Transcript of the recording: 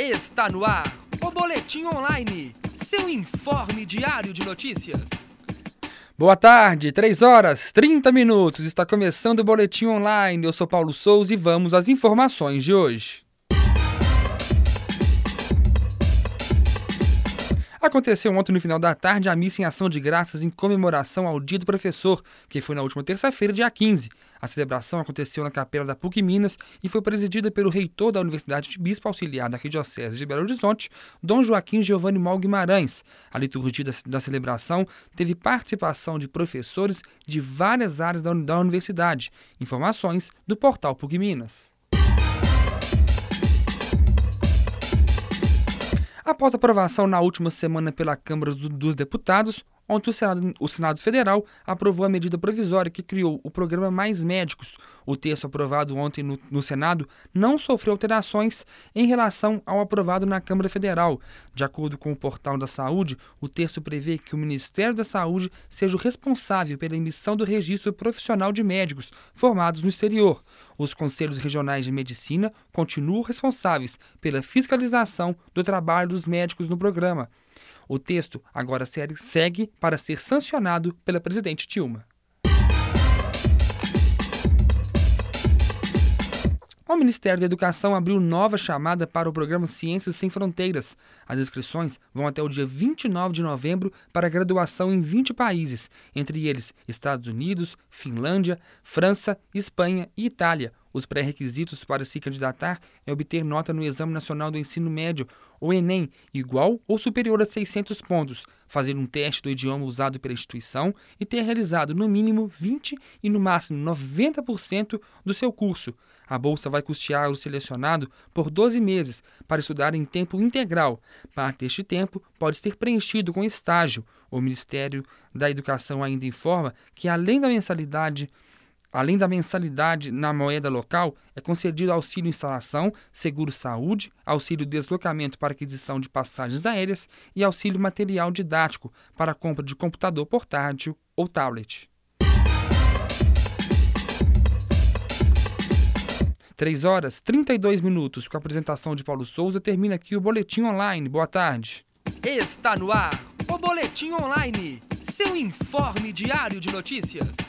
Está no ar o Boletim Online, seu informe diário de notícias. Boa tarde, 3 horas 30 minutos. Está começando o Boletim Online. Eu sou Paulo Souza e vamos às informações de hoje. Aconteceu ontem no final da tarde a missa em ação de graças em comemoração ao Dia do Professor, que foi na última terça-feira, dia 15. A celebração aconteceu na Capela da PUC Minas e foi presidida pelo reitor da Universidade de Bispo Auxiliar da Arquidiocese de Belo Horizonte, Dom Joaquim Giovanni Mal Guimarães. A liturgia da, celebração teve participação de professores de várias áreas da, da universidade. Informações do portal PUC Minas. Após aprovação na última semana pela Câmara dos Deputados, Ontem, o Senado, o Senado, Federal aprovou a medida provisória que criou o programa Mais Médicos. O texto aprovado ontem no, no, Senado não sofreu alterações em relação ao aprovado na Câmara Federal. De acordo com o Portal da Saúde, o texto prevê que o Ministério da Saúde seja o responsável pela emissão do registro profissional de médicos formados no exterior. Os conselhos regionais de medicina continuam responsáveis pela fiscalização do trabalho dos médicos no programa. O texto agora segue para ser sancionado pela presidente Dilma. O Ministério da Educação abriu nova chamada para o programa Ciências Sem Fronteiras. As inscrições vão até o dia 29 de novembro para graduação em 20 países, entre eles Estados Unidos, Finlândia, França, Espanha e Itália. Os pré-requisitos para se candidatar é obter nota no Exame Nacional do Ensino Médio, ou Enem, igual ou superior a 600 pontos, fazer um teste do idioma usado pela instituição e ter realizado no mínimo 20 e no máximo 90% do seu curso. A bolsa vai custear o selecionado por 12 meses para estudar em tempo integral. Parte deste tempo pode ser preenchido com estágio. O Ministério da Educação ainda informa que, além da mensalidade Além da mensalidade na moeda local, é concedido auxílio instalação, seguro saúde, auxílio deslocamento para aquisição de passagens aéreas e auxílio material didático para compra de computador portátil ou tablet. 3 horas 32 minutos com a apresentação de Paulo Souza termina aqui o Boletim Online. Boa tarde. Está no ar o Boletim Online, seu informe diário de notícias.